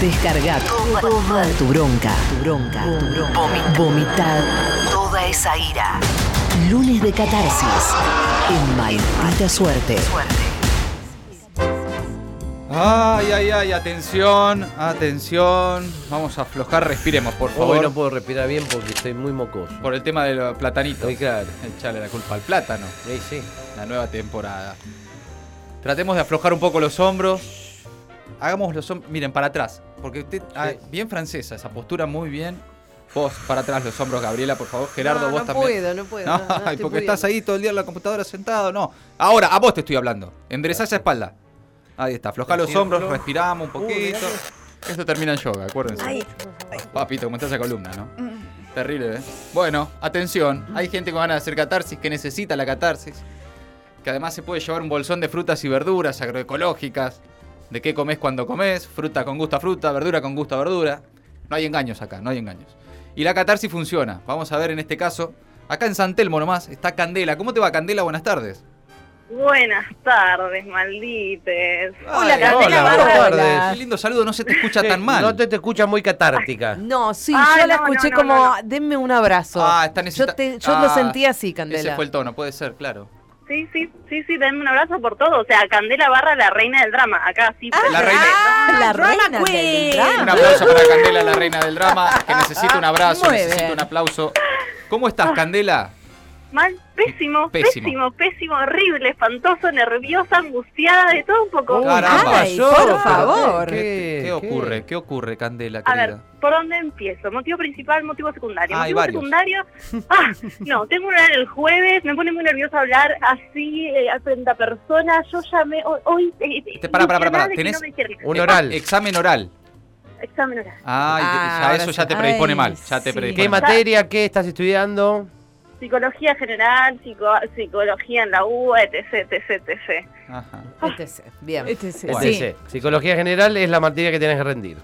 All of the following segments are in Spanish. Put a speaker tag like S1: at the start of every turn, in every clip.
S1: Descarga toda tu bronca, tu bronca, tu bronca. Vomitar toda esa ira. Lunes de catarsis en Maldita Suerte.
S2: Ay, ay, ay, atención, atención. Vamos a aflojar, respiremos, por favor.
S3: Hoy no puedo respirar bien porque estoy muy mocoso.
S2: Por el tema de los platanitos.
S3: Sí, claro.
S2: Echarle la culpa al plátano.
S3: Sí, sí.
S2: La nueva temporada. Tratemos de aflojar un poco los hombros. Hagamos los hombros. Miren, para atrás. Porque usted. ah, bien francesa, esa postura muy bien. Vos, para atrás los hombros, Gabriela, por favor. Gerardo,
S4: No,
S2: vos
S4: no
S2: también.
S4: puedo, no puedo,
S2: No,
S4: no,
S2: ay, porque
S4: pudiendo.
S2: estás ahí todo el día en la computadora sentado. No. Ahora, a vos te estoy hablando. Enderezá esa espalda. Ahí está. Aflojá los hombros, respiramos un
S3: Uh,
S2: poquito. Esto termina en yoga, acuérdense. Papito, como está esa columna, ¿no? Terrible, ¿eh? Bueno, atención. Hay gente con ganas de hacer catarsis que necesita la catarsis. Que además se puede llevar un bolsón de frutas y verduras agroecológicas. De qué comes cuando comes. Fruta con gusto a fruta, verdura con gusto a verdura. No hay engaños acá, no hay engaños. Y la catarsis funciona. Vamos a ver en este caso. Acá en San Telmo nomás está Candela. ¿Cómo te va, Candela? Buenas tardes.
S5: Buenas tardes, maldites.
S2: Hola,
S5: Candela
S3: hola, buenas tardes.
S2: Qué lindo saludo, no se te escucha
S3: Sí,
S2: tan mal.
S3: No te, te escuchas muy catártica.
S4: No, sí,
S5: Ay,
S4: yo la
S5: no,
S4: escuché
S5: no,
S4: como,
S5: no, no.
S4: denme un abrazo.
S2: Ah, está
S4: yo
S2: necesita-
S4: te- yo
S2: Ah,
S4: lo sentí así, Candela.
S2: Ese fue el tono, puede ser, claro.
S5: Sí, sí, sí, sí, denme un abrazo por todo. O sea, Candela Barra, la reina del drama. Acá sí.
S2: La reina-
S4: Ah, la reina del drama.
S2: Un aplauso para Candela, la reina del drama, que necesita un abrazo,
S4: Muy
S2: necesita
S4: bien.
S2: un aplauso. ¿Cómo estás, Candela?
S5: Mal, pésimo,
S2: Pésimo.
S5: pésimo, pésimo, horrible, espantoso, nerviosa, angustiada, de todo un poco.
S3: Uy,
S2: Caramba.
S4: Ay,
S3: pasó?
S4: por favor.
S2: ¿Qué,
S3: ¿Qué,
S2: ocurre? ¿Qué ocurre, Candela,
S5: A
S2: querida?
S5: ver, ¿por dónde empiezo? Motivo principal, motivo secundario.
S2: Ah,
S5: motivo secundario, ah, no, tengo una el jueves, me pone muy nerviosa hablar así, eh, frente a personas. Yo llamé hoy. hoy eh,
S2: tenés
S5: no me dijeron.
S3: Un oral.
S2: Examen oral.
S5: Examen oral.
S2: Ah,
S4: Ah,
S2: ya eso ya te predispone
S4: Ay,
S2: mal. Ya te
S4: sí.
S2: predispone
S3: ¿Qué
S2: mal.
S3: materia? ¿Qué estás estudiando?
S5: Psicología general, psico- psicología en la U, etc, etc, etc.
S2: Ajá.
S4: ETC, bien.
S6: ETC.
S2: Bueno.
S6: Sí.
S3: ETC. Psicología general es la materia que tienes que rendir.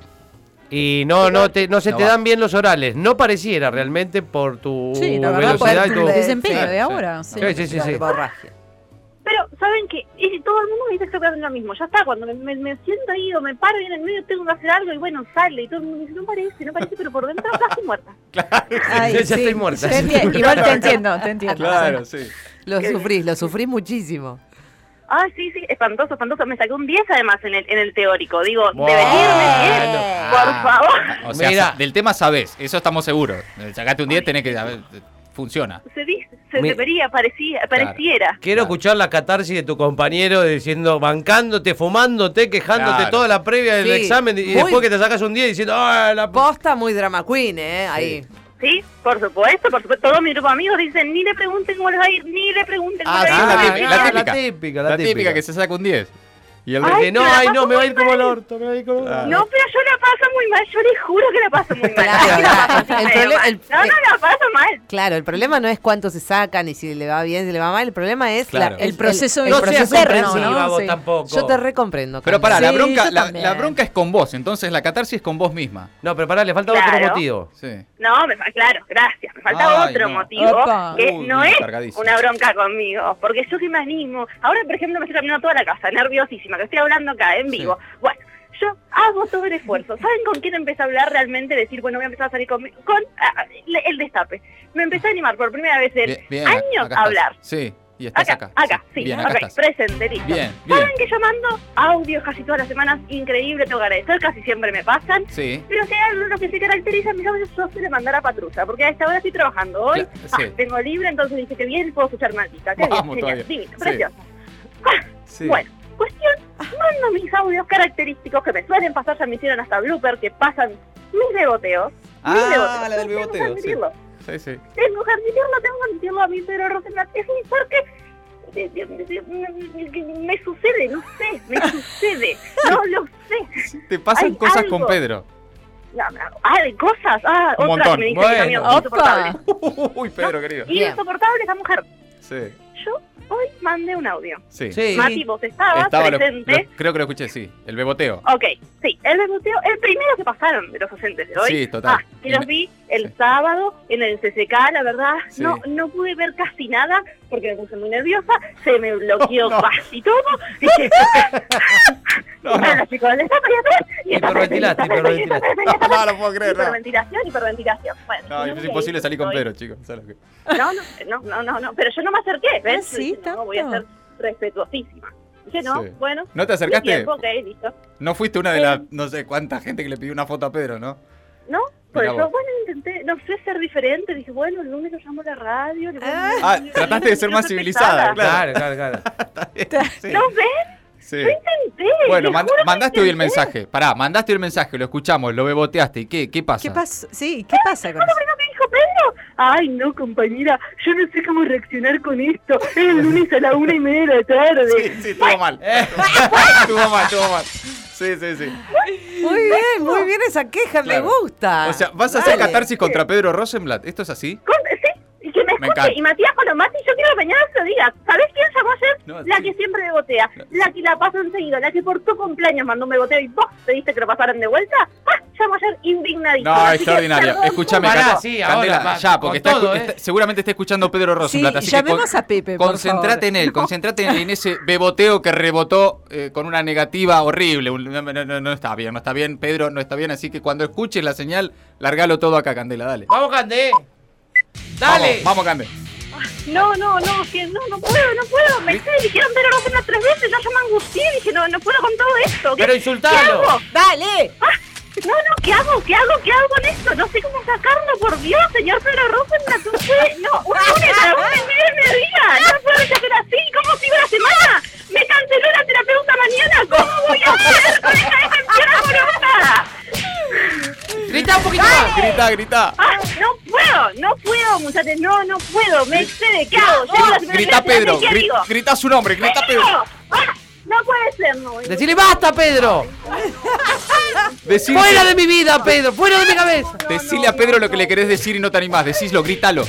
S3: Y no, no, te, no se
S2: No
S3: te
S2: va.
S3: dan bien los orales. No pareciera realmente por tu
S6: Sí, la verdad, por
S3: velocidad y
S6: tu desempeño
S2: Sí,
S6: de
S2: sí.
S6: ahora. Sí.
S3: Sí, sí, sí, sí.
S5: Pero, ¿saben qué? Y todo el mundo me dice exactamente lo mismo. Ya está, cuando me, me- me siento ahí o me paro y en el medio tengo que hacer algo y bueno, sale. Y todo el mundo dice, no parece, no parece, pero por dentro casi muerta.
S6: Ay,
S3: Ya estoy muerta.
S6: Te entiendo, Igual te entiendo, te entiendo.
S2: Claro, sí.
S4: Lo
S5: Qué
S4: sufrís, lo sufrís muchísimo.
S5: Ah, sí, sí, espantoso, espantoso. Me saqué un 10 además en el, en el teórico. Digo,
S3: Bueno.
S5: debería irme bien, por
S2: Ah,
S5: favor.
S2: O sea,
S3: Mira.
S2: del tema sabés, eso estamos seguros. Sacate un 10, tenés que. a ver, funciona.
S5: Se, dice, se
S3: Mi-
S5: debería, parecía, pareciera.
S3: Quiero
S2: Claro.
S3: escuchar la catarsis de tu compañero diciendo, bancándote, fumándote, quejándote
S2: Claro.
S3: toda la previa del
S4: Sí,
S3: examen y
S4: muy-
S3: después que te sacas un 10 diciendo, ¡ah, la p-".
S4: Posta muy drama queen, ¿eh? Ahí.
S5: Sí, por supuesto, por supuesto. Todos mis grupos de amigos dicen, ni le pregunten cómo les va a ir, ni le pregunten cómo
S2: Ah,
S5: les va
S2: la
S5: a ir.
S2: típica,
S3: ah,
S2: la
S3: la
S2: típica.
S3: típica,
S2: La,
S3: la
S2: típica,
S3: típica.
S2: que se saca un 10. Y el
S5: Ay,
S3: Que no, ay, no, me va a ir como el orto, me va a ir como el orto.
S5: No, pero yo la paso muy mal, yo les juro que la paso muy mal.
S4: Claro, el el-
S5: no, no, la paso mal.
S4: Claro, el problema no es cuánto se sacan y si le va bien, si le va mal. El problema es
S2: Claro.
S4: la-
S6: El proceso
S4: el,
S3: no
S4: proceso interno, ¿no?
S3: vos
S6: Sí.
S3: tampoco.
S4: Yo te recomprendo.
S2: Pero pará, la bronca, la, bronca es con vos, entonces la catarsis es con vos misma.
S3: No, pero pará, le falta
S5: Claro.
S3: otro motivo.
S2: Sí.
S5: No, me claro, gracias. Me falta
S2: Ay,
S5: otro
S2: no.
S5: motivo
S6: Opa.
S5: que
S2: Uy,
S5: no es una bronca conmigo, porque yo que me animo. Ahora, por ejemplo, me estoy caminando toda la casa, nerviosísima, que estoy hablando acá en vivo. Bueno, yo hago todo el esfuerzo. ¿Saben con quién empecé a hablar realmente? Decir, bueno, voy a empezar a salir con, con ah, le- el destape. Me empecé a animar por primera vez en
S2: Bien, bien,
S5: años a hablar.
S2: Sí, y estás
S5: Acá,
S2: acá.
S5: acá, sí,
S2: Bien, acá
S5: ok,
S2: estás.
S5: presente, listo.
S2: Bien, bien.
S5: ¿Saben que yo mando audios casi todas las semanas? Increíble, tengo que agradecer, casi siempre me pasan.
S2: Sí.
S5: Pero si hay algo lo que se caracteriza mis audios, yo suelo mandar a patrulla, porque a esta hora estoy trabajando hoy. Ah, tengo libre, entonces dice que bien puedo escuchar maldita. Qué
S2: Vamos
S5: bien, genial, divino,
S2: Sí.
S5: precioso.
S2: sí.
S5: Bueno, cuestión, mando mis audios característicos que me suelen pasar, ya me hicieron hasta blooper, que pasan mis beboteos. mis
S2: Ah,
S5: beboteos.
S2: la del
S5: Tengo que
S2: beboteo, sí.
S5: admitirlo.
S2: Sí, sí.
S5: Tengo que admitirlo, tengo que admitirlo a mí, pero Rosenblatt es un porque de- de- de- de- me, sucede, no sé, me sucede, no lo sé.
S2: Te pasan
S5: Hay
S2: cosas
S5: algo.
S2: con Pedro.
S5: Ah, de cosas, ah,
S2: Un
S5: otras
S2: montón.
S5: me dicen
S3: Bueno.
S6: Opa.
S5: insoportable.
S2: Uy, Pedro, querido.
S4: Bien.
S5: Insoportable esa mujer.
S2: Sí,
S5: Yo hoy mandé un audio.
S2: sí.
S3: Sí.
S5: Mati, vos estabas
S2: Estaba
S5: presente.
S2: lo- creo que lo escuché, sí. El beboteo.
S5: Ok, sí, el beboteo, el primero que pasaron de los docentes de hoy.
S2: Sí, total.
S5: Ah, que los vi el
S2: sí.
S5: sábado en el CCK, la verdad,
S2: Sí.
S5: no no pude ver casi nada porque me puse muy nerviosa, se me bloqueó
S2: no.
S5: casi todo. Dije,
S2: No, no.
S5: Bueno, chicos, y
S3: Hiperventilaste, hiperventilaste.
S2: No, no puedo creer, no.
S5: Hiperventilación, hiperventilación. Bueno,
S2: No, es imposible salir con Pedro, chicos. ¿sabes lo que-
S5: No, no, no, no, no, no, pero yo no me acerqué, ¿ves?
S6: Ah, sí,
S5: no, voy a ser respetuosísima. Dije, no,
S2: Sí.
S5: bueno.
S2: ¿No te acercaste? No fuiste una de las, no sé cuánta gente que le pidió una foto a Pedro, ¿no?
S5: ¿No? Por eso, bueno, intenté, no sé, ser diferente. Dije, bueno, el lunes lo llamo a la radio.
S4: Ah.
S2: Ah, trataste de ser más civilizada,
S3: Claro, claro, claro.
S2: Sí.
S5: ¿No ves?
S2: Sí.
S5: Lo intenté.
S2: Bueno, mandaste hoy el mensaje. Pará, mandaste hoy el mensaje, lo escuchamos, lo beboteaste. ¿Y qué, qué pasa?
S6: ¿Qué pasa? Sí, ¿qué pasa con
S5: ¿Cómo
S6: eso?
S5: me dijo Pedro? Ay, no, compañera, yo no sé cómo reaccionar con esto. Es el lunes a la una y media de la tarde.
S2: Sí, sí, estuvo mal. estuvo mal, estuvo mal. Sí, sí, sí.
S4: Muy bien, muy bien esa queja,
S2: Claro.
S4: me gusta.
S2: O sea, ¿vas a hacer
S4: Dale.
S2: catarsis contra Pedro Rosenblatt? ¿Esto es así?
S5: Con- me
S2: encanta.
S5: Y Matías Colomati, yo quiero que mañana se lo diga. ¿Sabés quién llamó ayer?
S2: No,
S5: la
S2: sí.
S5: que siempre bebotea, la que la pasa enseguida, la que por tu cumpleaños mandó un beboteo y vos pediste que lo pasaran de vuelta. Ah, llamó ayer indignadísima.
S2: No,
S5: Así que,
S2: extraordinaria.
S5: perdón,
S2: Escúchame, Candela,
S3: sí, ahora,
S2: Candela, ya, porque está,
S3: todo, ¿eh?
S2: está- seguramente está escuchando Pedro Rosenblatt.
S6: Sí,
S2: que
S6: llamemos a Pepe, por
S2: Concentrate
S6: favor.
S2: en él, concentrate en, en ese beboteo que rebotó eh, con una negativa horrible. No, no, no, no está bien, no está bien, Pedro, no está bien. Así que cuando escuches la señal, largalo todo acá, Candela, dale.
S3: Vamos, Cande. Dale.
S2: Vamos, vamos Cande.
S5: No, no, no, que no, no puedo, no puedo. Me sé, dijeron Pedro Rosenblatt tres veces, yo ya me angustié, dije, no, no puedo con todo esto. ¿Qué,
S3: Pero
S5: ¿qué
S3: insultalo.
S5: hago?
S6: ¡Dale!
S5: Ah, no, no, ¿qué hago? ¿Qué hago? ¿Qué hago con esto? No sé cómo sacarlo, por Dios, señor Pedro Rosenblatt. No sé, no, un lunes a una y media del mediodía. No puedo hacer así. ¿Cómo sigo la semana? Me canceló la terapeuta mañana. ¿Cómo voy a hacer con esta decepción amorosa?
S3: Grita un poquito más.
S2: Grita, grita.
S5: Ah, no puedo, no puedo, muchachos, no, no puedo. Me excede, ¿qué hago?
S2: Grita Pedro, grita su nombre, grita. Pedro.
S5: Ah, no puede ser, no.
S3: Decile basta, Pedro.
S2: Decile,
S3: Fuera de mi vida, Pedro. Fuera de mi cabeza.
S2: decile a Pedro lo que le querés decir y no te animás. Decíslo, grítalo.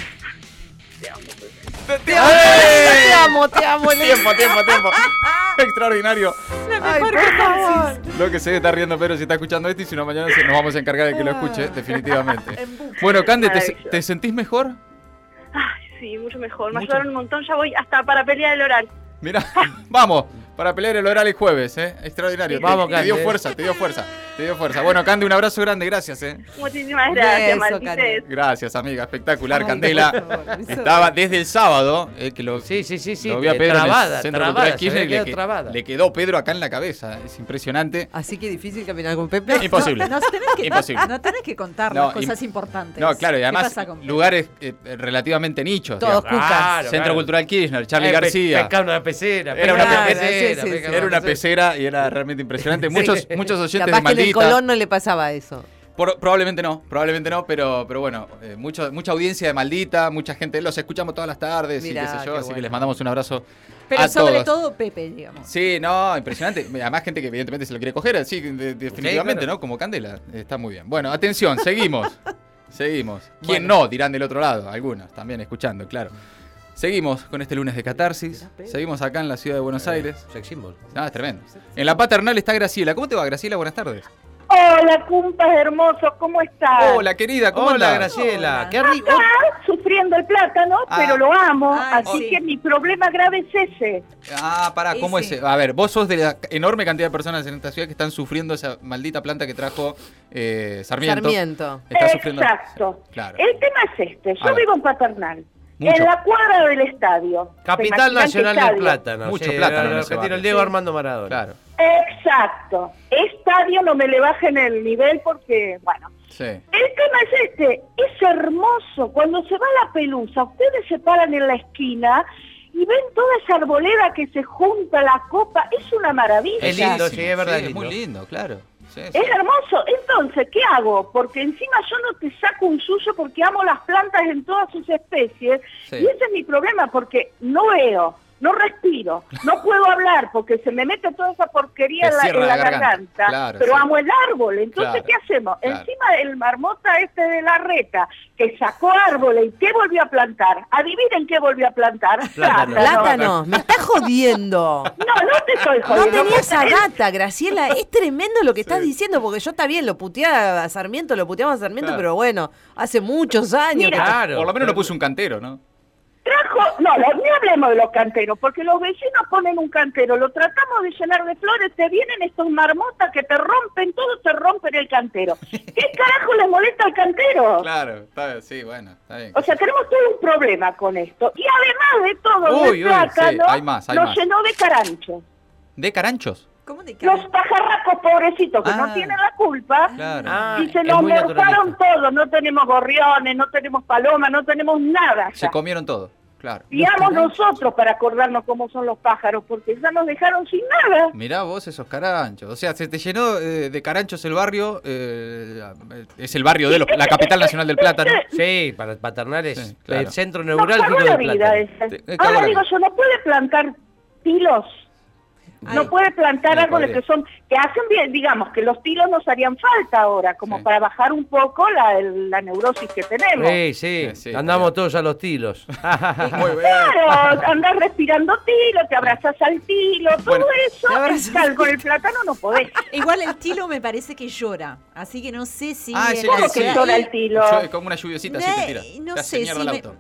S4: Te amo, te amo. le-
S2: Tiempo, tiempo, tiempo. Extraordinario.
S4: Ay, por favor.
S2: Lo que se está riendo Pedro si está escuchando esto y si no mañana nos vamos a encargar de que lo escuche, definitivamente. Bueno, Cande, ¿te, te sentís mejor?
S5: Ay, sí, mucho mejor. Me
S2: Mucho.
S5: ayudaron un montón, ya voy hasta para pelear el oral.
S2: Mira, vamos, para pelear el oral el jueves, ¿eh? Extraordinario. Te-
S3: Vamos,
S2: te, dio fuerza, te dio fuerza, te dio fuerza. Bueno, Cande, un abrazo grande, gracias, ¿eh?
S5: Muchísimas gracias.
S4: Cande.
S2: Gracias, amiga, espectacular,
S4: Ay,
S2: Candela.
S4: favor,
S2: Estaba desde el sábado, eh, que lo,
S3: Sí, sí, sí, sí.
S2: lo vi a Pedro
S3: trabada,
S2: en el Centro
S3: trabada,
S2: Kirchner y le,
S3: trabada.
S2: le quedó Pedro acá en la cabeza. Es impresionante.
S4: Así que difícil caminar con Pepe.
S2: Imposible.
S6: Nos tenés que,
S2: Imposible.
S6: no tenés que contar
S2: No,
S6: las cosas
S2: im-
S6: importantes.
S2: No, claro, y
S6: ¿Qué
S2: además lugares eh, relativamente nichos.
S4: Todos.
S3: Claro,
S2: Centro
S3: claro.
S2: Cultural Kirchner, Charlie
S3: Eh,
S2: García.
S3: una pecera.
S2: Era una
S4: pecera.
S2: Era una pecera y era realmente impresionante. Muchos, muchos oyentes de Maldita.
S4: Colón no le pasaba eso.
S2: Por- probablemente no, probablemente no, pero, pero bueno, eh, mucho- mucha audiencia de Maldita, mucha gente, los escuchamos todas las tardes
S4: Mirá,
S2: y qué sé yo,
S4: qué
S2: así que les mandamos un abrazo
S6: Pero
S2: a
S6: sobre
S2: todos.
S6: todo Pepe, digamos.
S2: Sí, no, impresionante. Además, gente que evidentemente se lo quiere coger, sí, de- definitivamente,
S3: claro.
S2: ¿no? Como Candela. Está muy bien. Bueno, atención, seguimos. seguimos. ¿Quién no? Dirán del otro lado. Algunos también escuchando, claro. Seguimos con este lunes de catarsis. Seguimos acá en la ciudad de Buenos Aires.
S3: Sex symbol.
S2: Ah, es tremendo. En la paternal está Graciela. ¿Cómo te va, Graciela? Buenas tardes.
S5: Hola, cumpas hermosos, ¿cómo estás?
S2: Hola, querida, ¿cómo
S3: Hola,
S2: andás?
S3: Graciela.
S6: Hola.
S3: Qué rico.
S5: Acá, sufriendo el plátano,
S2: Ah.
S5: pero lo amo,
S6: Ay,
S5: así
S6: sí.
S5: que mi problema grave es ese.
S2: Ah, pará, ¿cómo
S6: sí.
S2: es? A ver, vos sos de la enorme cantidad de personas en esta ciudad que están sufriendo esa maldita planta que trajo eh, Sarmiento.
S4: Sarmiento.
S2: Está sufriendo.
S5: Exacto.
S2: Claro.
S5: El tema es este,
S2: A
S5: yo
S2: ver.
S5: vivo en Paternal,
S2: Mucho.
S5: en la cuadra del estadio. ¿Se
S3: Capital Nacional del? Plátano.
S2: Mucho
S3: sí,
S2: plátano
S3: el argentino, el Diego
S2: Sí.
S3: Armando Maradona.
S2: Claro.
S5: Exacto. Estadio no me le bajen el nivel porque, bueno.
S2: Sí.
S5: El tema es este, es hermoso. Cuando se va la pelusa, ustedes se paran en la esquina y ven toda esa arboleda que se junta, la copa, es una maravilla.
S3: Es lindo, sí, es verdad,
S2: Sí,
S3: es
S2: muy
S3: lindo,
S2: claro. Sí, sí.
S5: Es hermoso. Entonces, ¿qué hago? Porque encima yo no te saco un suyo porque amo las plantas en todas sus especies.
S2: Sí.
S5: Y ese es mi problema porque no veo, no respiro, no puedo hablar porque se me mete toda esa porquería en la, en
S2: la
S5: la
S2: garganta.
S5: garganta.
S2: Claro,
S5: pero
S2: sí.
S5: amo el árbol. Entonces,
S2: Claro,
S5: ¿qué hacemos?
S2: claro.
S5: Encima el marmota este de la reta que sacó árboles y ¿qué volvió a plantar? Adivinen qué volvió a plantar.
S3: Plátano.
S4: Plátano, me estás jodiendo.
S5: No, no te estoy
S4: No
S5: jodiendo.
S4: tenía esa data, Graciela. Es tremendo lo que estás diciendo, porque yo está bien, lo puteé a Sarmiento, lo puteamos a Sarmiento,
S2: Claro.
S4: pero bueno, hace muchos años.
S5: Mira,
S4: que-
S3: Claro.
S2: Por lo menos lo puso un cantero, ¿no?
S7: Trajo, no, no, ni hablemos de los canteros, porque los vecinos ponen un cantero, lo tratamos de llenar de flores, te vienen estos marmotas que te rompen, todo te rompen el cantero. ¿Qué carajo les molesta al cantero?
S2: Claro, está bien, sí, bueno, está bien.
S7: O sea, tenemos todo un problema con esto. Y además de todo,
S2: Uy, uy,
S7: plátano
S2: sí, hay más, hay
S7: nos
S2: más.
S7: llenó de caranchos.
S2: ¿De caranchos?
S6: ¿Cómo de
S7: Los pajarracos pobrecitos que
S2: Ah.
S7: no tienen la culpa
S2: Claro.
S3: Ah,
S7: y se nos
S3: naturalista.
S7: todo. No tenemos gorriones, no tenemos palomas, no tenemos nada.
S2: Se comieron todo, claro.
S7: Digamos nosotros para acordarnos cómo son los pájaros, porque ya nos dejaron sin nada.
S2: Mirá vos esos caranchos. O sea, se te llenó eh, de caranchos el barrio. eh, es el barrio de los- la capital nacional del plátano.
S3: Sí, para paternales,
S2: Sí, claro.
S3: el centro neurálgico
S7: la
S3: del
S7: vida
S3: plátano.
S7: esa.
S2: Eh,
S7: Ahora digo yo, ¿no puede plantar No puede plantar árboles que son que hacen bien, digamos, que los tilos nos harían falta ahora, como
S2: Sí.
S7: para bajar un poco la, la neurosis que tenemos.
S3: Sí, sí,
S2: Sí, sí,
S3: andamos todos a los tilos.
S2: Muy bien.
S7: Claro, andar respirando tilo, te abrazas al tilo, todo
S2: Bueno.
S7: eso, con el plátano no podés.
S6: Igual el tilo me parece que llora, así que no sé si...
S2: Ah, sí, que
S7: ¿Cómo que
S2: sí.
S7: llora el tilo?
S2: Como una lluviosita así te tira.
S6: Ne- No
S2: Te
S6: sé,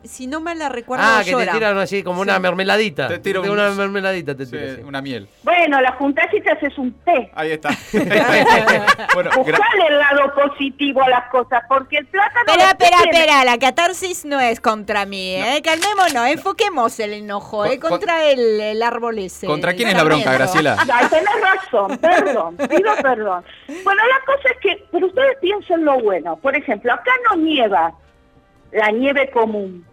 S6: si, me- no me la recuerdo
S3: ah, que
S6: llora.
S3: te tiran así como una mermeladita.
S2: Te tira un-
S3: una mermeladita, te
S2: Sí,
S3: tira.
S2: una miel.
S7: Bueno, la juntás y te haces un té.
S2: Ahí está. bueno,
S7: Buscale el lado positivo a las cosas, porque el plátano...
S6: Espera, espera, espera, la catarsis no es contra mí, ¿eh? Calmémonos, enfoquemos el enojo, ¿eh?
S2: Con-
S6: Contra el, el árbol ese.
S2: ¿Contra quién es la bronca. Graciela?
S7: Ya, tenés razón, perdón, pido perdón. Bueno, la cosa es que, pero ustedes piensen lo bueno. Por ejemplo, acá no nieva la nieve común,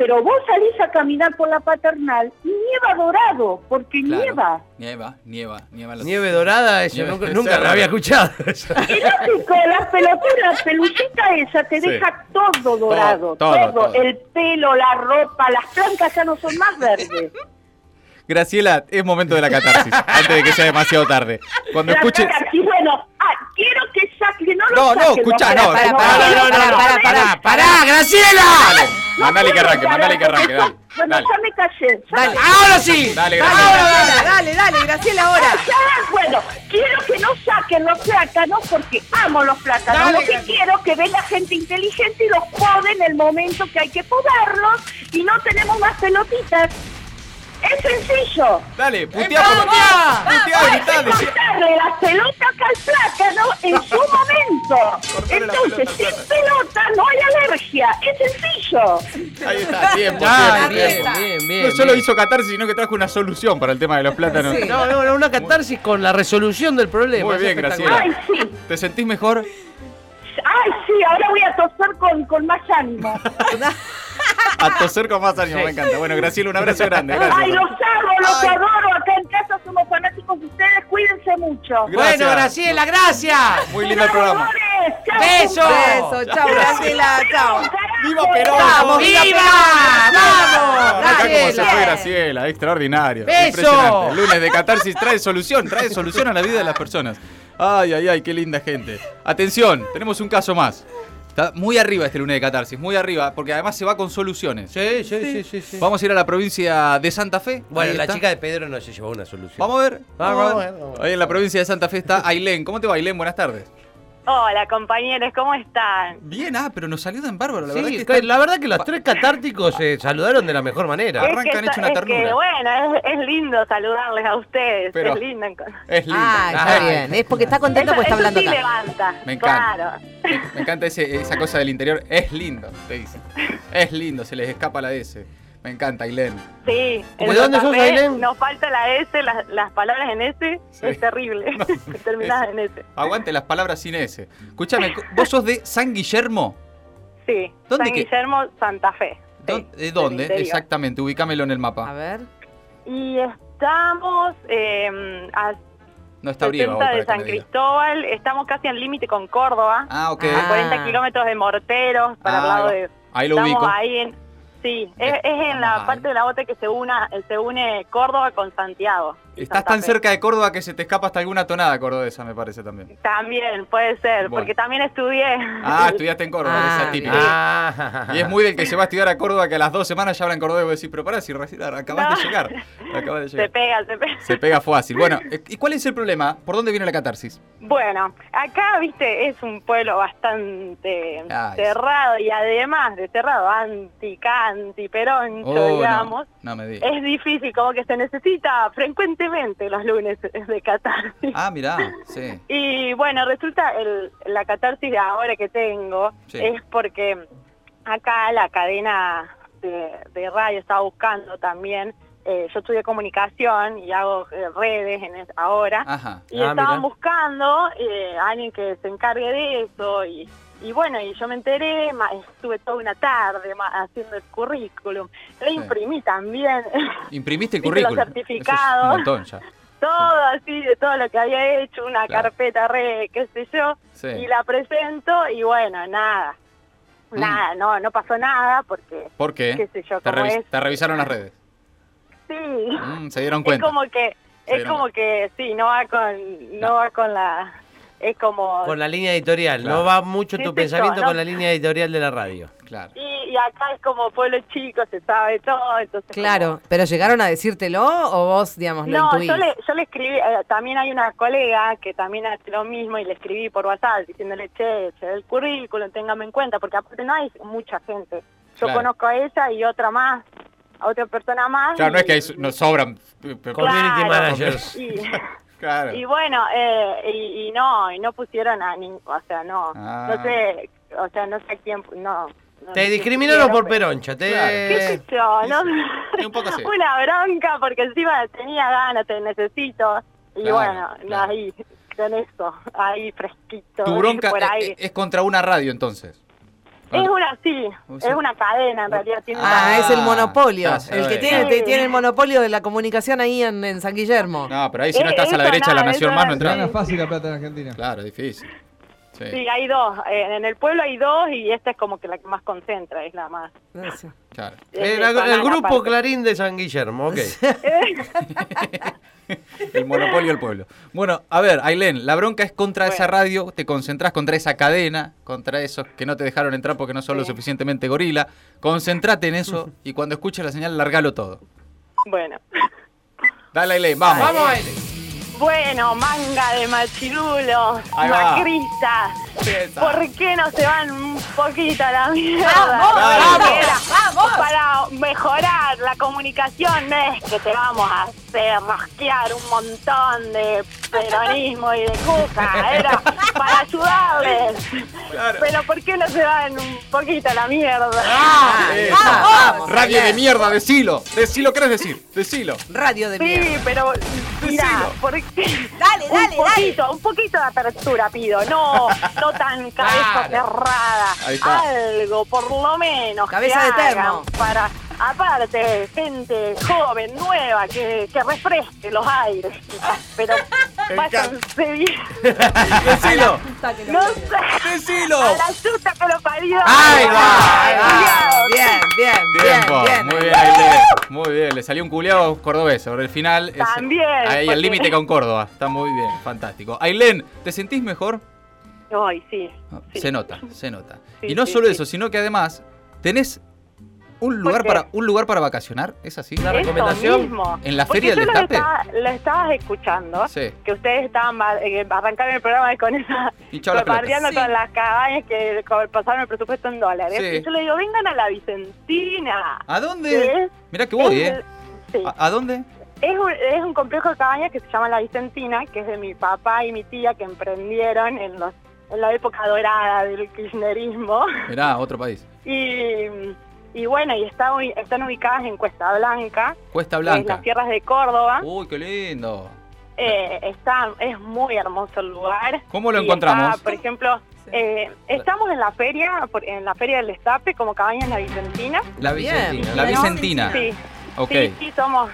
S7: pero vos salís a caminar por la paternal y nieva dorado, porque
S2: Claro.
S7: nieva.
S2: Nieva, nieva, nieva. los-
S3: Nieve dorada, eso
S2: Nieve-
S3: nunca, nunca
S2: es
S3: lo
S2: raro.
S3: había escuchado.
S7: Y lógico, las peloturas, la pelucita esa te
S2: Sí.
S7: deja todo dorado,
S2: todo,
S7: todo,
S2: todo.
S7: El pelo, la ropa, las plantas ya no son más verdes.
S2: Graciela, es momento de la catarsis, antes de que sea demasiado tarde. Cuando
S7: La
S2: escuches...
S7: catarsis, bueno, ah, quiero que saque, no lo
S2: No, no,
S7: saquen,
S2: escuchá, no, no, no, no,
S3: pará, Graciela.
S2: Mandale que arranque, mandale que arranque, dale.
S7: Bueno,
S2: Dale,
S7: ya me callé. ya
S6: Dale.
S7: me-
S3: Ahora sí.
S2: dale,
S6: Dale,
S2: Graciela.
S6: dale, dale, dale, Graciela, ahora.
S7: Ya, bueno, quiero que no saquen los plátanos porque amo los plátanos.
S3: Dale,
S7: Lo que
S3: Graciela.
S7: quiero que venga gente inteligente y los pode en el momento que hay que podarlos y no tenemos más pelotitas. Es sencillo.
S2: Dale,
S7: Hay
S2: gritá,
S7: que
S2: decí-
S7: cortarle las pelotas al plátano en su momento.
S2: La
S7: Entonces,
S2: pelota
S7: sin pelota no hay alergia. Es sencillo.
S2: Ahí está,
S3: Ah, bien, bien, bien.
S2: No solo
S3: bien.
S2: hizo catarsis, sino que trajo una solución para el tema de los plátanos.
S6: Sí.
S3: No, no, no, una catarsis con la resolución del problema.
S2: Muy bien.
S7: Ay, sí.
S2: ¿Te sentís mejor?
S7: Ay, sí, ahora voy a toser con, con más ánimo.
S2: A toser con más ánimo,
S3: Sí.
S2: me encanta. Bueno, Graciela, un abrazo grande.
S7: Ay, los amo, los
S2: Ay.
S7: adoro. Acá en casa somos fanáticos de ustedes. Cuídense mucho.
S2: Gracias.
S3: Bueno, Graciela, gracias.
S2: Muy lindo el programa.
S3: Beso.
S6: Beso, chao, Graciela, chao.
S2: ¡Viva Perón!
S6: Vamos,
S3: ¡Viva! ¡Vamos!
S2: Acá como se
S3: Graciela.
S2: fue Graciela, extraordinario.
S3: ¡Beso!
S2: Impresionante. El lunes de catarsis trae solución, trae solución a la vida de las personas. Ay, ay, ay, qué linda gente. Atención, tenemos un caso más. Está muy arriba este lunes de catarsis, muy arriba, porque además se va con soluciones.
S3: Sí, sí, sí, sí, sí.
S2: Vamos a ir a la provincia de Santa Fe.
S3: Bueno,
S2: Ahí
S3: la
S2: está.
S3: chica de Pedro no se llevó una solución.
S2: Vamos a ver.
S3: Vamos a ver, vamos a ver.
S2: Ahí en la provincia de Santa Fe está Ailén. ¿Cómo te va, Ailén? Buenas tardes.
S5: Hola, compañeros, ¿cómo están?
S2: Bien, ah, pero nos saludan bárbaro. La
S3: Sí,
S2: verdad es que están-
S3: la verdad que los tres catárticos se saludaron de la mejor manera.
S2: Arrancan
S5: es que,
S2: hecho una
S5: es
S2: ternura.
S5: que, bueno, es, es lindo saludarles a ustedes.
S2: Pero-
S5: es lindo.
S2: Es lindo.
S4: Ah, está
S2: Ay,
S4: bien. Es porque está contento porque está
S5: eso
S4: hablando
S5: sí
S4: acá.
S5: levanta.
S2: Me encanta.
S5: Claro.
S2: Me encanta ese- esa cosa del interior. Es lindo, te dicen. Es lindo, se les escapa la S. Me encanta, Ailén.
S5: Sí.
S3: ¿De dónde sos, Ailén?
S5: Nos falta la S, las, las palabras en S.
S2: Sí.
S5: Es terrible. Terminadas en S.
S2: Aguante las palabras sin S. Escúchame, ¿vos sos de San Guillermo?
S5: Sí.
S2: ¿Dónde
S5: San Guillermo, Santa Fe. Sí,
S2: ¿Dó- ¿De dónde? Exactamente, ubícamelo en el
S4: A
S2: mapa.
S4: ver.
S5: Y estamos eh, a
S2: No está
S5: 60 de San Cristóbal. Estamos casi al límite con Córdoba.
S2: Ah, ok.
S5: a
S4: Ah.
S5: 40 kilómetros de Morteros para
S2: Ah,
S5: el lado
S2: ahí
S5: de...
S2: Ahí lo
S5: estamos
S2: ubico.
S5: ahí en... Sí, es,
S2: Eh,
S5: es en
S2: vamos
S5: la parte de la bota que se, una, se une Córdoba con Santiago.
S2: Estás
S5: Santa
S2: tan
S5: Fe.
S2: cerca de Córdoba que se te escapa hasta alguna tonada cordobesa, me parece también.
S5: También, puede ser,
S2: Bueno.
S5: porque también estudié.
S2: Ah, estudiaste en Córdoba,
S4: Ah,
S2: esa típica.
S3: Ah.
S2: Y es muy del que se va a estudiar a Córdoba que a las dos semanas ya habla en Córdoba y vos decís, pero pará, si recién acabas
S5: No.
S2: de llegar. Acabas de
S5: Se
S2: llegar.
S5: pega, se pega.
S2: Se pega fácil. Bueno, eh, ¿y cuál es el problema? ¿Por dónde viene la catarsis?
S5: Bueno, acá, viste, es un pueblo bastante
S2: Ay,
S5: cerrado y además de cerrado, anti-canti, peroncho,
S2: Oh, no,
S5: digamos.
S2: no me digas.
S5: Es difícil, como que se necesita los lunes de catarsis.
S2: Ah, mirá, sí.
S5: Y bueno, resulta el, la catarsis de ahora que tengo
S2: Sí.
S5: es porque acá la cadena de, de radio estaba buscando también. eh, yo estudié comunicación y hago eh, redes en es- ahora.
S2: Ajá.
S5: Y
S3: Ah,
S5: estaban buscando eh, a alguien que se encargue de eso. Y, y bueno, y yo me enteré, estuve toda una tarde haciendo el currículum. Lo
S2: Sí.
S5: imprimí también.
S2: Imprimiste el
S5: los
S2: currículum. Es
S5: certificados.
S2: un montón ya.
S5: todo así de todo lo que había hecho, una
S2: Claro.
S5: carpeta re, qué sé yo,
S2: Sí.
S5: y la presento y bueno, nada,
S2: Mm.
S5: nada, no, no pasó nada porque,
S2: ¿Por qué?
S5: qué sé yo,
S2: te, revis-
S5: es.
S2: te revisaron las redes.
S5: Sí,
S2: Mm, se dieron
S5: es
S2: cuenta.
S5: como que, es como que, sí, no va con, no,
S2: No.
S5: va con la, es como,
S3: Con la línea editorial,
S2: Claro.
S3: no va mucho
S5: Sí,
S3: tu pensamiento
S5: no.
S3: con la línea editorial de la radio.
S2: Claro.
S5: y, y acá es como pueblo chico, se sabe todo, entonces
S4: Claro, pero llegaron a decírtelo o vos, digamos, lo
S5: No,
S4: intuís.
S5: yo le, yo le escribí, eh, también hay una colega que también hace lo mismo y le escribí por WhatsApp diciéndole, che, che, el currículum, téngame en cuenta, porque aparte no hay mucha gente. Yo
S2: Claro.
S5: conozco a ella y otra más, a otra persona más.
S2: Claro, no es que hay- nos sobran. eh, pero-
S3: Community
S5: Claro.
S3: managers.
S5: Y,
S2: Claro.
S5: y bueno, eh, y, y no, y no pusieron a ningún, o sea, no,
S2: Ah.
S5: no sé, o sea, no sé a quién, no. no
S3: Te discriminaron por
S5: pero-
S3: peroncha. Te...
S2: Claro.
S5: ¿Qué sé yo? ¿no?
S2: Un poco.
S5: Una bronca porque encima tenía ganas, te necesito. Y
S2: Claro,
S5: bueno,
S2: claro.
S5: ahí, con eso, ahí fresquito.
S2: Tu bronca
S5: por
S2: eh,
S5: ahí.
S2: es contra una radio entonces.
S5: Es una, sí,
S2: sí.
S5: es una cadena en realidad. Tiene
S4: Ah,
S5: una-
S4: es el monopolio. el que tiene,
S5: Sí.
S4: te- tiene el monopolio de la comunicación ahí en, en San Guillermo.
S2: No, pero ahí si no
S5: Eh,
S2: estás a la derecha de la nación más no entras.
S8: Gana fácil la plata en Argentina.
S2: Claro, difícil. Sí.
S5: Sí, hay dos. eh, En el pueblo hay dos y esta es como que la que más concentra, es la más.
S2: Claro.
S5: es
S3: El, el grupo. Clarín de San Guillermo, ok.
S2: El monopolio del pueblo. Bueno, a ver, Ailén, la bronca es contra esa radio, te concentrás contra esa cadena, contra esos que no te dejaron entrar porque no son lo
S5: Sí.
S2: suficientemente gorila. Concentrate en eso y cuando escuches la señal, largalo todo.
S5: Bueno.
S2: Dale, Ailén, vamos.
S3: Vamos.
S5: Bueno, manga de machirulos, macristas. ¿Por qué no se van un poquito a la mierda? Para mejorar la comunicación no es que te vamos a hacer rasquear un montón de peronismo y de cuca, era para ayudarles.
S2: Claro.
S5: Pero ¿por qué no se van un poquito a la mierda?
S4: Vamos,
S2: Radio de mierda, decilo. Decilo, ¿querés decir? Decilo.
S4: Radio de
S5: Sí,
S4: mierda.
S5: pero mira,
S2: Decilo.
S5: ¿por qué?
S6: Dale,
S5: un
S6: dale,
S5: poquito, un poquito de apertura pido, no, no tan cabeza
S2: Claro.
S5: cerrada.
S2: Ahí está.
S5: Algo, por lo menos.
S4: Cabeza
S5: que
S4: de termo.
S5: Para, aparte, gente joven, nueva, que, que refresque los aires. Pero váyanse bien.
S2: Decilo.
S5: No sé.
S2: Decilo.
S5: A la chuta que lo parió.
S2: Ahí va, ahí va.
S4: Bien, bien, bien, bien.
S2: Muy bien. Muy bien. Le salió un culeado cordobés sobre el final. es-
S5: También,
S2: Ahí
S5: porque-
S2: al límite con Córdoba. Está muy bien. Fantástico. Ailén, ¿te sentís mejor?
S5: Ay, sí. sí.
S2: Se nota, se nota.
S5: Sí,
S2: y no
S5: sí,
S2: solo
S5: sí.
S2: eso, sino que además tenés un lugar para un lugar para vacacionar, ¿es así?
S3: Una recomendación
S5: mismo.
S2: ¿En la
S5: Porque
S2: Feria del Destape?
S5: estaba- Lo estabas escuchando.
S2: Sí.
S5: que ustedes estaban eh, arrancaron el programa con esa bombardeando
S4: pelotas.
S5: con las cabañas que pasaron el presupuesto en dólares.
S2: Sí.
S5: Y yo le digo, vengan a la Vicentina.
S2: ¿A dónde?
S5: ¿Sí?
S2: Mirá que voy,
S5: Es
S2: ¿eh?
S5: sí.
S2: ¿A, a dónde?
S5: Es, un, es un complejo de cabañas que se llama La Vicentina, que es de mi papá y mi tía que emprendieron en, los, en la época dorada del kirchnerismo.
S2: Mirá, otro país.
S5: Y, y bueno, y está, están ubicadas en Cuesta Blanca,
S2: Cuesta
S5: en
S2: Blanca.
S5: las tierras de Córdoba.
S2: Uy, qué lindo.
S5: Eh, está, es muy hermoso el lugar.
S2: ¿Cómo lo
S5: Y
S2: encontramos?
S5: está, por ejemplo, eh, estamos en la feria, por- en la feria del Destape, como cabaña en la Vicentina.
S2: La
S4: Bien,
S2: Vicentina. La. Vicentina.
S5: Sí, sí, sí, somos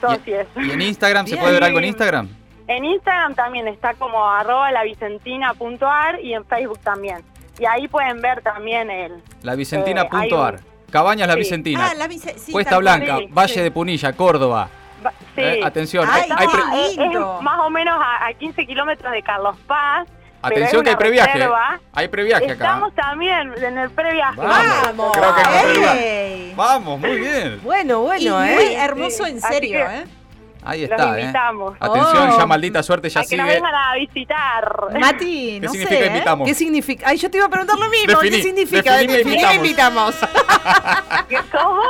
S5: socios.
S2: ¿Y en Instagram se
S4: Bien.
S2: puede ver algo en Instagram?
S5: En Instagram también está como arroba lavicentina.ar y en Facebook también. Y ahí pueden ver también el...
S2: Lavicentina.ar.
S5: Eh,
S2: Cabañas La
S5: Sí.
S2: Vicentina.
S6: Ah, la vice- sí,
S2: Cuesta. Blanca,
S5: sí,
S2: Valle de Punilla, Córdoba.
S5: Va- Sí.
S2: Eh, atención,
S6: Ay,
S2: hay, hay pre-
S6: qué
S5: Es- más o menos a, a 15 kilómetros de Carlos Paz.
S2: atención que hay previaje.
S5: reserva.
S2: Hay previaje acá.
S5: Estamos también en el previaje.
S3: Vamos.
S2: Vamos, muy bien.
S4: Bueno,
S6: Y
S4: bueno,
S6: muy
S4: ¿eh?
S6: hermoso en serio,
S5: que-
S6: ¿eh?
S2: Ahí
S5: Los
S2: está, ¿eh?
S5: invitamos.
S2: Atención,
S4: Oh.
S2: ya maldita suerte ya
S5: A que nos
S2: sigue.
S5: vengan a visitar.
S6: Mati,
S2: ¿Qué
S6: no
S2: significa
S6: sé, ¿eh?
S2: invitamos?
S4: ¿Qué significa? Ay, yo te iba a preguntar lo mismo.
S2: Definí,
S4: ¿Qué significa?
S2: definime
S4: Definime
S2: invitamos.
S4: invitamos.
S5: ¿Qué cómo?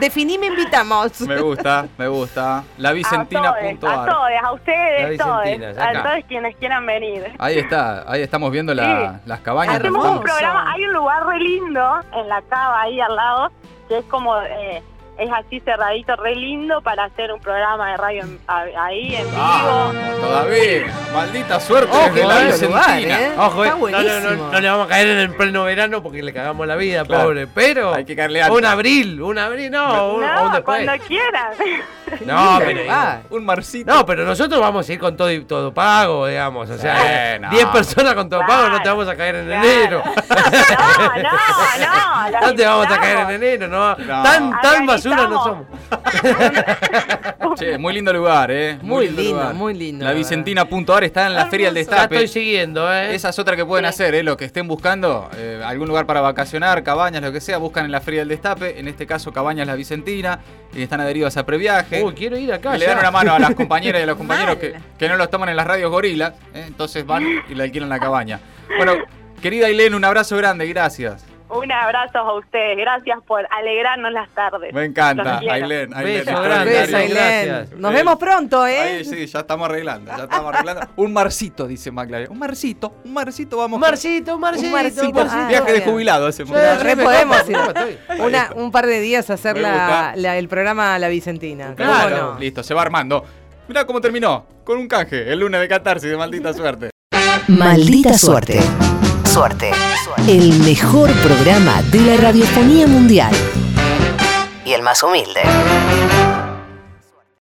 S4: Definime invitamos.
S2: Me gusta, me gusta.
S5: A todos, a todos, a ustedes,
S3: La Vicentina,
S5: todos, a todos quienes quieran venir.
S2: Ahí está, ahí estamos viendo la- las cabañas.
S5: Hacemos un programa, hay un lugar re lindo en la cava ahí al lado, que es como, eh, es así cerradito, re lindo para hacer un programa de radio en- a- ahí en
S2: Ah,
S5: vivo.
S2: todavía. Maldita suerte desde la
S4: lugar,
S2: Vicentina.
S4: ¿eh?
S3: Ojo, eh,
S4: Está
S3: no, no, no, le vamos a caer en el pleno verano porque le cagamos la vida,
S2: Claro.
S3: pobre. Pero.
S2: Hay que caerle antes.
S3: Un abril, un abril, no, un, un después.
S5: cuando quieran.
S3: No, pero.
S2: Un marcito.
S3: No, pero nosotros vamos a ir con todo y todo pago, digamos. O sea,
S2: Eh,
S3: eh,
S2: no.
S3: 10 personas con todo pago, no te vamos a caer en
S5: claro.
S3: enero.
S5: No, no, no.
S3: No te vamos a caer en enero, no.
S2: No.
S3: Tan, tan basura no
S5: Organizamos.
S3: somos.
S2: Che, muy lindo lugar, ¿eh?
S4: Muy lindo,
S2: lugar.
S4: muy lindo,
S2: La
S4: la
S2: Vicentina.ar está en la Feria del
S3: Ya estoy
S2: Destape.
S3: siguiendo, ¿eh?
S2: Esa es otra que pueden hacer, ¿eh? Lo que estén buscando, eh, algún lugar para vacacionar, cabañas, lo que sea, buscan en la Feria del Destape. En este caso, Cabañas La Vicentina. Y están adheridos a Previaje.
S3: Uy, quiero ir acá.
S2: Y le dan una mano a las compañeras y a los compañeros que, que no los toman en las radios gorilas. ¿eh? Entonces van y le alquilan la cabaña. Bueno, querida Ailén, un abrazo grande, gracias.
S5: Un abrazo a ustedes. Gracias por alegrarnos las tardes.
S2: Me encanta. Ailén. Ailén.
S4: Nos
S2: Eh,
S4: vemos pronto, ¿eh?
S2: Ahí sí, ya estamos arreglando, ya estamos arreglando. Un marcito, dice McLaren. Un marcito, un marcito, vamos.
S3: Un marcito, un marcito.
S4: Un marcito,
S3: un marcito.
S4: ah,
S2: Viaje de jubilado.
S3: Sí,
S4: Re podemos ir. Una, un par de días a hacer la, la- el programa La Vicentina. ¿Cómo
S3: Claro.
S4: no?
S2: Listo, se va armando. Mirá cómo terminó. Con un canje, el lunes de catarsis de maldita suerte.
S1: Maldita suerte. Suerte. El mejor programa de la radiofonía mundial. Y el más humilde.